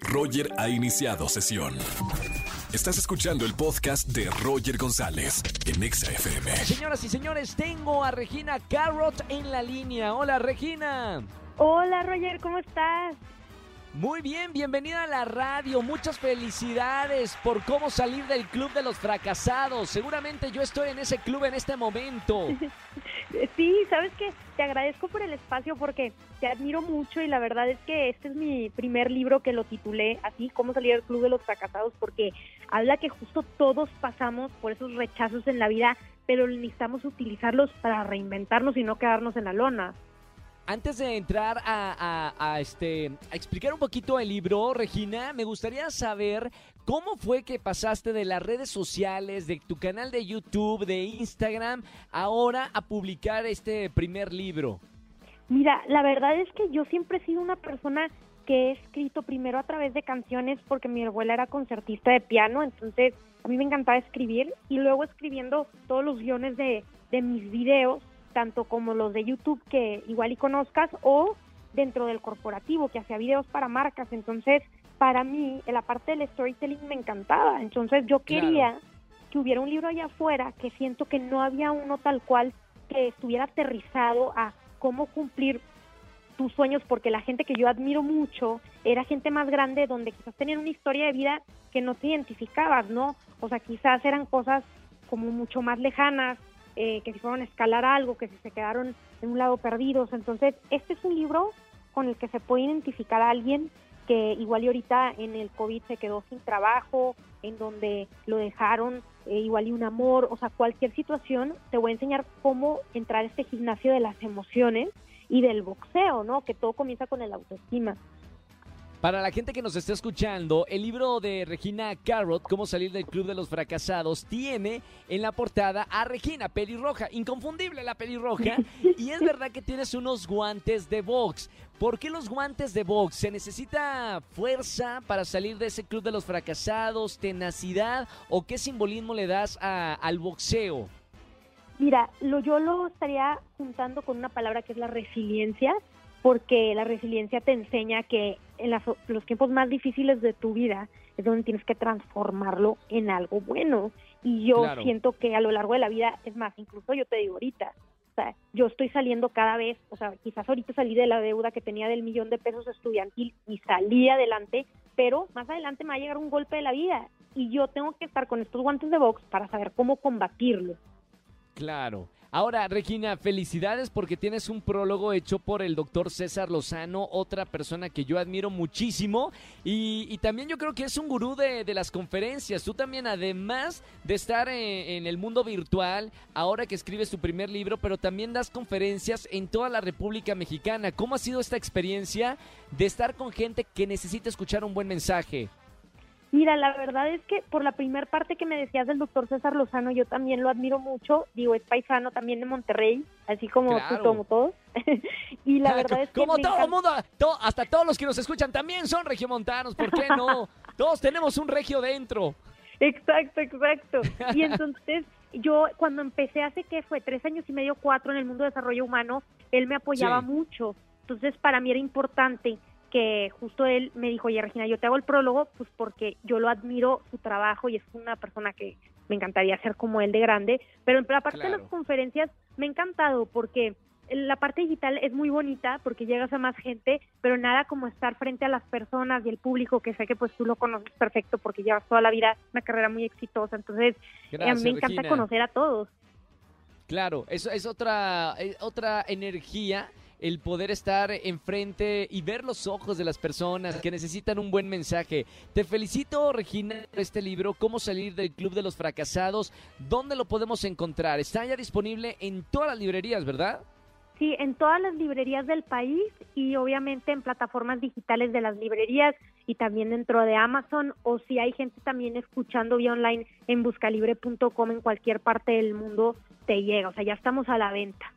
Roger ha iniciado sesión. Estás escuchando el podcast de Roger González en Exa FM. Señoras y señores, tengo a Regina Carrot en la línea. Hola, Regina. Hola Roger, ¿cómo estás? Muy bien, bienvenida a la radio. Muchas felicidades por cómo salir del club de los fracasados. Seguramente yo estoy en ese club en este momento. Sí, sabes que te agradezco por el espacio porque te admiro mucho y la verdad es que este es mi primer libro que lo titulé así, cómo salir del club de los fracasados, porque habla que justo todos pasamos por esos rechazos en la vida, pero necesitamos utilizarlos para reinventarnos y no quedarnos en la lona. Antes de entrar a, este, a explicar un poquito el libro, Regina, me gustaría saber cómo fue que pasaste de las redes sociales, de tu canal de YouTube, de Instagram, ahora a publicar este primer libro. Mira, la verdad es que yo siempre he sido una persona que he escrito primero a través de canciones porque mi abuela era concertista de piano, entonces a mí me encantaba escribir y luego escribiendo todos los guiones de, de mis videos tanto como los de YouTube que igual y conozcas o dentro del corporativo que hacía videos para marcas. Entonces, para mí, la parte del storytelling me encantaba. Entonces, yo quería que hubiera un libro allá afuera que siento que no había uno tal cual que estuviera aterrizado a cómo cumplir tus sueños, porque la gente que yo admiro mucho era gente más grande donde quizás tenían una historia de vida que no te identificabas, ¿no? O sea, quizás eran cosas como mucho más lejanas, eh, que si fueron a escalar algo, que si se quedaron en un lado perdidos. Entonces, este es un libro con el que se puede identificar a alguien que igual y ahorita en el COVID se quedó sin trabajo, en donde lo dejaron, eh, igual y un amor, o sea, cualquier situación, te voy a enseñar cómo entrar a este gimnasio de las emociones y del boxeo, ¿no? Que todo comienza con el autoestima. Para la gente que nos está escuchando, el libro de Regina Carrot, Cómo salir del club de los fracasados, tiene en la portada a Regina, pelirroja, inconfundible la pelirroja, y es verdad que tienes unos guantes de box. ¿Por qué los guantes de box? ¿Se necesita fuerza para salir de ese club de los fracasados, tenacidad o qué simbolismo le das al boxeo? Mira, lo, yo lo estaría juntando con una palabra que es la resiliencia porque la resiliencia te enseña que en los tiempos más difíciles de tu vida es donde tienes que transformarlo en algo bueno. Y yo siento que a lo largo de la vida, es más, incluso yo te digo ahorita, o sea, yo estoy saliendo cada vez, o sea, quizás ahorita salí de la deuda que tenía del millón de pesos estudiantil y salí adelante, pero más adelante me va a llegar un golpe de la vida y yo tengo que estar con estos guantes de box para saber cómo combatirlo. Claro. Ahora, Regina, felicidades porque tienes un prólogo hecho por el doctor César Lozano, otra persona que yo admiro muchísimo y, también yo creo que es un gurú de, las conferencias. Tú también, además de estar en, el mundo virtual, ahora que escribes tu primer libro, pero también das conferencias en toda la República Mexicana. ¿Cómo ha sido esta experiencia de estar con gente que necesita escuchar un buen mensaje? Mira, la verdad es que por la primer parte que me decías del doctor César Lozano, yo también lo admiro mucho. Digo, es paisano también de Monterrey, así como tú, como todos. y la verdad es que. Como todo el mundo, hasta todos los que nos escuchan también son regiomontanos, ¿por qué no? todos tenemos un regio dentro. Exacto, exacto. Y entonces yo cuando empecé hace que fue tres años y medio, cuatro en el mundo de desarrollo humano, él me apoyaba mucho. Entonces para mí era importante que justo él me dijo, oye Regina, yo te hago el prólogo, pues porque yo lo admiro su trabajo y es una persona que me encantaría ser como él de grande, pero en la parte de las conferencias me ha encantado porque la parte digital es muy bonita porque llegas a más gente, pero nada como estar frente a las personas y el público, que sé que pues tú lo conoces perfecto porque llevas toda la vida una carrera muy exitosa, entonces a mí me encanta conocer a todos. Claro, eso es otra, eh, otra energía el poder estar enfrente y ver los ojos de las personas que necesitan un buen mensaje. Te felicito, Regina, por este libro, Cómo salir del Club de los Fracasados. ¿Dónde lo podemos encontrar? Está ya disponible en todas las librerías, ¿verdad? Sí, en todas las librerías del país y obviamente en plataformas digitales de las librerías y también dentro de Amazon o si hay gente también escuchando vía online en buscalibre.com en cualquier parte del mundo te llega, o sea, ya estamos a la venta.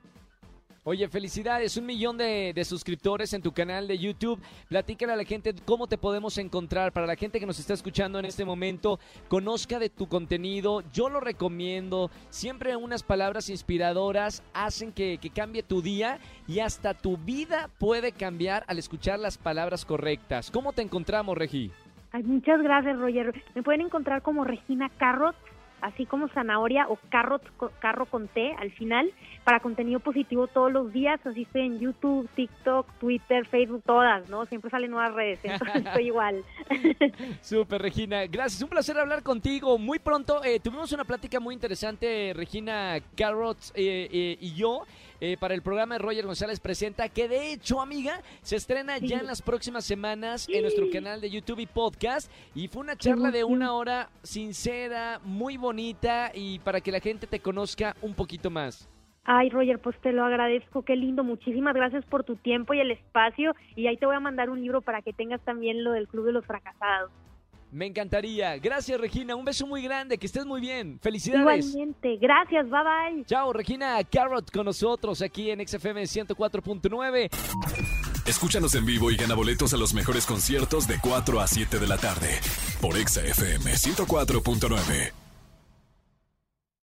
Oye, felicidades, un millón de, suscriptores en tu canal de YouTube. Platícale a la gente cómo te podemos encontrar. Para la gente que nos está escuchando en este momento, conozca de tu contenido. Yo lo recomiendo. Siempre unas palabras inspiradoras hacen que, que cambie tu día y hasta tu vida puede cambiar al escuchar las palabras correctas. ¿Cómo te encontramos, Regi? Ay, muchas gracias, Roger. Me pueden encontrar como Regina Carrot así como zanahoria o carro, carro con té al final, para contenido positivo todos los días. Así estoy en YouTube, TikTok, Twitter, Facebook, todas, ¿no? Siempre salen nuevas redes, entonces estoy igual. Súper, Regina. Gracias, un placer hablar contigo. Muy pronto eh, tuvimos una plática muy interesante, Regina Carrots eh, eh, y yo. para el programa de Roger González Presenta, que de hecho, amiga, se estrena ya en las próximas semanas en nuestro canal de YouTube y podcast. Y fue una charla de una hora sincera, muy bonita y para que la gente te conozca un poquito más. Ay, Roger, pues te lo agradezco, qué lindo. Muchísimas gracias por tu tiempo y el espacio. Y ahí te voy a mandar un libro para que tengas también lo del Club de los Fracasados. Me encantaría. Gracias, Regina. Un beso muy grande. Que estés muy bien. Felicidades. Igualmente. Gracias. Bye bye. Chao, Regina Carrot con nosotros aquí en XFM 104.9. Escúchanos en vivo y gana boletos a los mejores conciertos de 4 a 7 de la tarde por XFM 104.9.